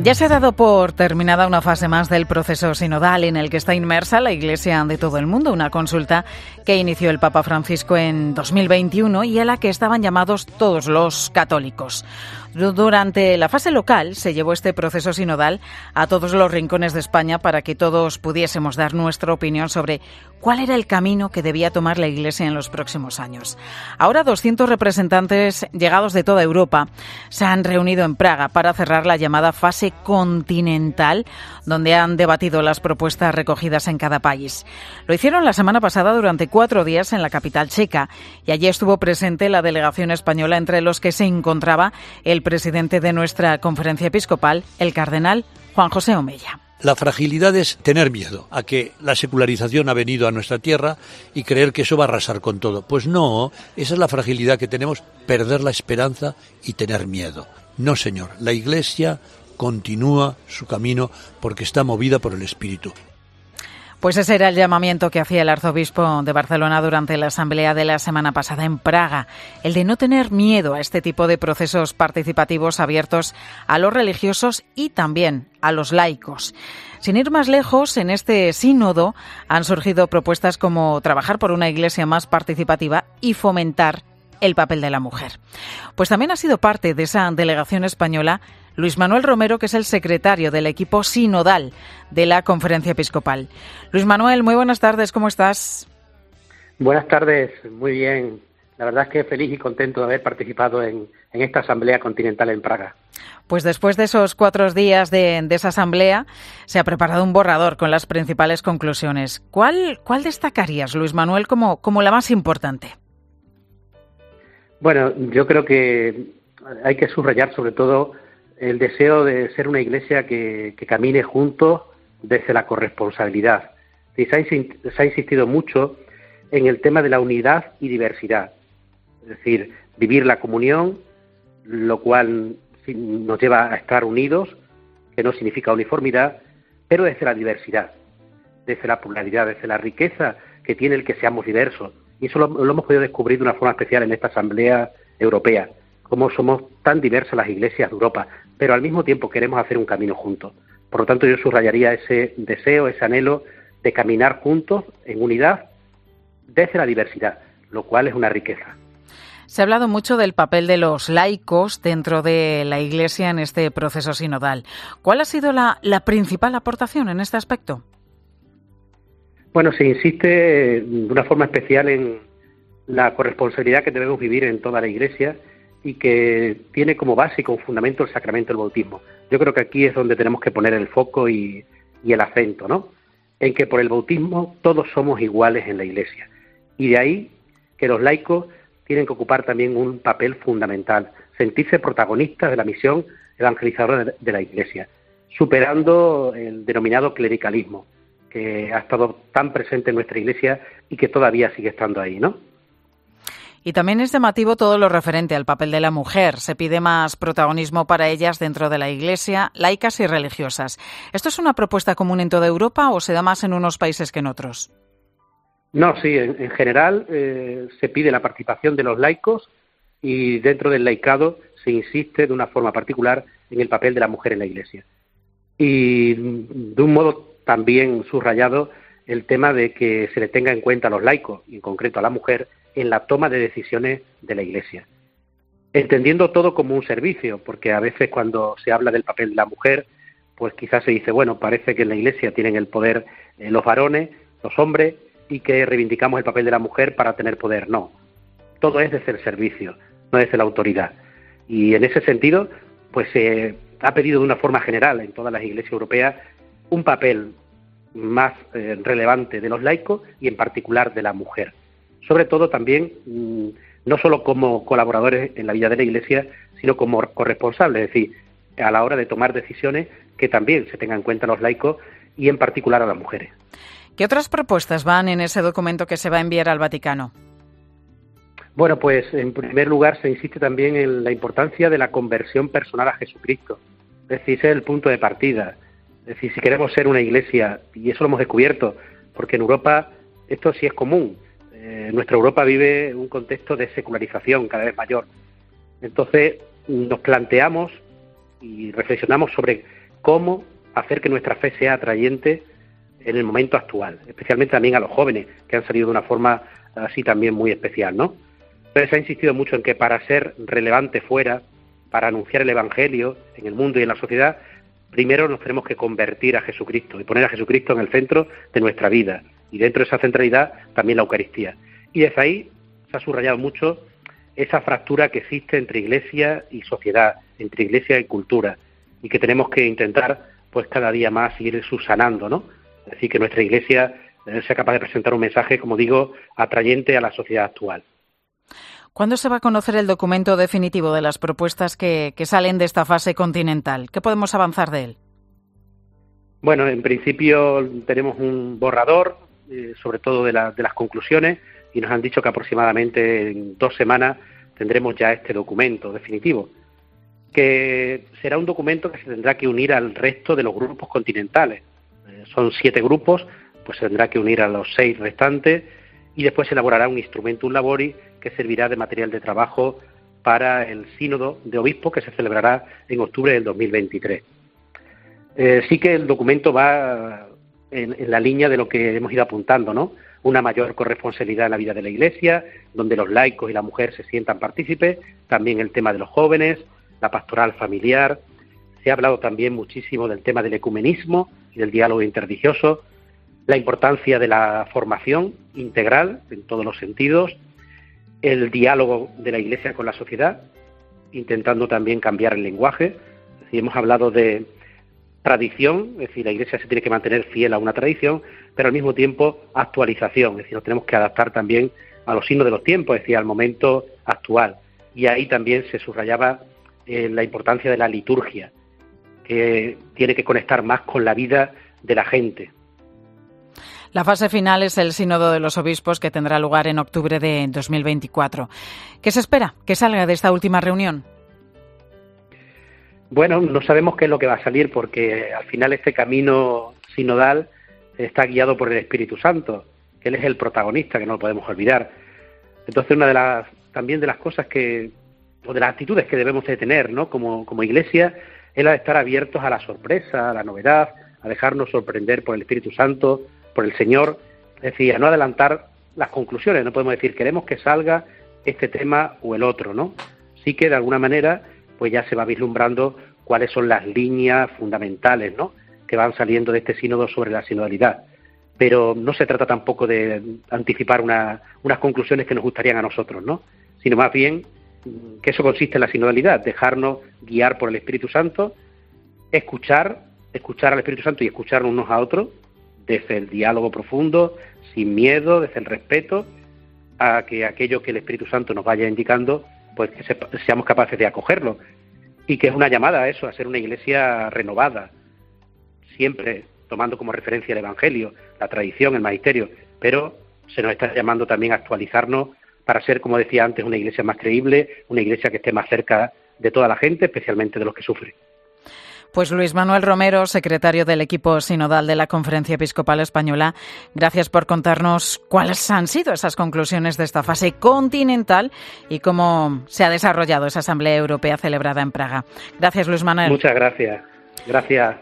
Ya se ha dado por terminada una fase más del proceso sinodal en el que está inmersa la Iglesia de todo el mundo, una consulta que inició el Papa Francisco en 2021 y a la que estaban llamados todos los católicos. Durante la fase local se llevó este proceso sinodal a todos los rincones de España para que todos pudiésemos dar nuestra opinión sobre cuál era el camino que debía tomar la Iglesia en los próximos años. Ahora 200 representantes llegados de toda Europa se han reunido en Praga para cerrar la llamada fase continental, donde han debatido las propuestas recogidas en cada país. Lo hicieron la semana pasada durante cuatro días en la capital checa y allí estuvo presente la delegación española entre los que se encontraba el presidente de nuestra conferencia episcopal, el cardenal Juan José Omella. La fragilidad es tener miedo a que la secularización ha venido a nuestra tierra y creer que eso va a arrasar con todo. Pues no, esa es la fragilidad que tenemos, perder la esperanza y tener miedo. No, señor, la Iglesia continúa su camino porque está movida por el Espíritu. Pues ese era el llamamiento que hacía el arzobispo de Barcelona durante la asamblea de la semana pasada en Praga, el de no tener miedo a este tipo de procesos participativos abiertos a los religiosos y también a los laicos. Sin ir más lejos, en este sínodo han surgido propuestas como trabajar por una iglesia más participativa y fomentar el papel de la mujer. Pues también ha sido parte de esa delegación española Luis Manuel Romero, que es el secretario del equipo sinodal de la Conferencia Episcopal. Luis Manuel, muy buenas tardes, ¿cómo estás? Buenas tardes, muy bien. La verdad es que feliz y contento de haber participado en, esta Asamblea Continental en Praga. Pues después de esos cuatro días de, esa asamblea, se ha preparado un borrador con las principales conclusiones. ¿Cuál, cuál destacarías, Luis Manuel, como, como la más importante? Bueno, yo creo que hay que subrayar sobre todo el deseo de ser una iglesia que, camine juntos desde la corresponsabilidad. se, ha, insistido mucho en el tema de la unidad y diversidad, es decir, vivir la comunión, lo cual nos lleva a estar unidos, que no significa uniformidad, pero desde la diversidad, desde la pluralidad, desde la riqueza que tiene el que seamos diversos. Y eso lo, lo hemos podido descubrir de una forma especial en esta Asamblea Europea cómo somos tan diversas las iglesias de Europa, pero al mismo tiempo queremos hacer un camino juntos. Por lo tanto, yo subrayaría ese deseo, ese anhelo de caminar juntos en unidad desde la diversidad, lo cual es una riqueza. Se ha hablado mucho del papel de los laicos dentro de la Iglesia en este proceso sinodal. ¿Cuál ha sido la, la principal aportación en este aspecto? Bueno, se insiste de una forma especial en la corresponsabilidad que debemos vivir en toda la Iglesia y que tiene como base y como fundamento el sacramento del bautismo. Yo creo que aquí es donde tenemos que poner el foco y, el acento, ¿no? En que por el bautismo todos somos iguales en la Iglesia. Y de ahí que los laicos tienen que ocupar también un papel fundamental, sentirse protagonistas de la misión evangelizadora de la Iglesia, superando el denominado clericalismo, que ha estado tan presente en nuestra Iglesia y que todavía sigue estando ahí, ¿no? Y también es llamativo todo lo referente al papel de la mujer. Se pide más protagonismo para ellas dentro de la Iglesia, laicas y religiosas. ¿Esto es una propuesta común en toda Europa o se da más en unos países que en otros? No, sí, en, general eh, se pide la participación de los laicos y dentro del laicado se insiste de una forma particular en el papel de la mujer en la Iglesia. Y de un modo también subrayado el tema de que se le tenga en cuenta a los laicos, y en concreto a la mujer, en la toma de decisiones de la Iglesia. Entendiendo todo como un servicio, porque a veces cuando se habla del papel de la mujer, pues quizás se dice, bueno, parece que en la Iglesia tienen el poder eh, los varones, los hombres, y que reivindicamos el papel de la mujer para tener poder. No, todo es desde el servicio, no desde la autoridad. Y en ese sentido, pues se ha pedido de una forma general en todas las iglesias europeas un papel más eh, relevante de los laicos y en particular de la mujer sobre todo también mm, no solo como colaboradores en la vida de la Iglesia, sino como corresponsables, es decir, a la hora de tomar decisiones que también se tengan en cuenta los laicos y en particular a las mujeres. ¿Qué otras propuestas van en ese documento que se va a enviar al Vaticano? Bueno, pues en primer lugar se insiste también en la importancia de la conversión personal a Jesucristo. Es decir, ese es el punto de partida. Es decir, si queremos ser una iglesia, y eso lo hemos descubierto, porque en Europa esto sí es común, eh, nuestra Europa vive un contexto de secularización cada vez mayor. Entonces nos planteamos y reflexionamos sobre cómo hacer que nuestra fe sea atrayente en el momento actual, especialmente también a los jóvenes, que han salido de una forma así también muy especial, ¿no? Entonces se ha insistido mucho en que para ser relevante fuera, para anunciar el Evangelio en el mundo y en la sociedad, primero nos tenemos que convertir a Jesucristo y poner a Jesucristo en el centro de nuestra vida. Y dentro de esa centralidad también la Eucaristía. Y desde ahí se ha subrayado mucho esa fractura que existe entre iglesia y sociedad, entre iglesia y cultura, y que tenemos que intentar, pues cada día más ir subsanando, ¿no? Es decir, que nuestra iglesia eh, sea capaz de presentar un mensaje, como digo, atrayente a la sociedad actual. ¿Cuándo se va a conocer el documento definitivo de las propuestas que, salen de esta fase continental? ¿Qué podemos avanzar de él? Bueno, en principio tenemos un borrador, eh, sobre todo de, las conclusiones, y nos han dicho que aproximadamente en dos semanas tendremos ya este documento definitivo, que será un documento que se tendrá que unir al resto de los grupos continentales. Eh, son siete grupos, pues se tendrá que unir a los seis restantes y después se elaborará un instrumento, un labori, que servirá de material de trabajo para el sínodo de obispo que se celebrará en octubre del 2023. Eh, sí que el documento va en, la línea de lo que hemos ido apuntando, ¿no? Una mayor corresponsabilidad en la vida de la Iglesia, donde los laicos y la mujer se sientan partícipes, también el tema de los jóvenes, la pastoral familiar. Se ha hablado también muchísimo del tema del ecumenismo y del diálogo interreligioso, la importancia de la formación integral en todos los sentidos, el diálogo de la Iglesia con la sociedad, intentando también cambiar el lenguaje. Si hemos hablado de tradición, es decir, la Iglesia se tiene que mantener fiel a una tradición, pero al mismo tiempo actualización, es decir, nos tenemos que adaptar también a los signos de los tiempos, es decir, al momento actual. Y ahí también se subrayaba eh, la importancia de la liturgia, que tiene que conectar más con la vida de la gente, la fase final es el Sínodo de los Obispos que tendrá lugar en octubre de 2024. ¿Qué se espera que salga de esta última reunión? Bueno, no sabemos qué es lo que va a salir porque al final este camino sinodal está guiado por el Espíritu Santo, Él es el protagonista, que no lo podemos olvidar. Entonces, una de las también de las cosas que, o de las actitudes que debemos de tener, ¿no? Como, como iglesia, es la de estar abiertos a la sorpresa, a la novedad, a dejarnos sorprender por el Espíritu Santo, por el Señor, es decir, a no adelantar las conclusiones, no podemos decir queremos que salga este tema o el otro, ¿no? Sí que de alguna manera pues ya se va vislumbrando cuáles son las líneas fundamentales, ¿no? que van saliendo de este sínodo sobre la sinodalidad. Pero no se trata tampoco de anticipar unas conclusiones que nos gustarían a nosotros, ¿no? Sino más bien que eso consiste en la sinodalidad, dejarnos guiar por el Espíritu Santo, escuchar, escuchar al Espíritu Santo y escuchar unos a otros, desde el diálogo profundo, sin miedo, desde el respeto, a que aquello que el Espíritu Santo nos vaya indicando, pues que seamos capaces de acogerlo. Y que es una llamada a eso, a ser una iglesia renovada, siempre tomando como referencia el Evangelio, la tradición, el magisterio, pero se nos está llamando también a actualizarnos para ser, como decía antes, una iglesia más creíble, una iglesia que esté más cerca de toda la gente, especialmente de los que sufren. Pues Luis Manuel Romero, secretario del equipo sinodal de la Conferencia Episcopal Española, gracias por contarnos cuáles han sido esas conclusiones de esta fase continental y cómo se ha desarrollado esa Asamblea Europea celebrada en Praga. Gracias, Luis Manuel. Muchas gracias. Gracias.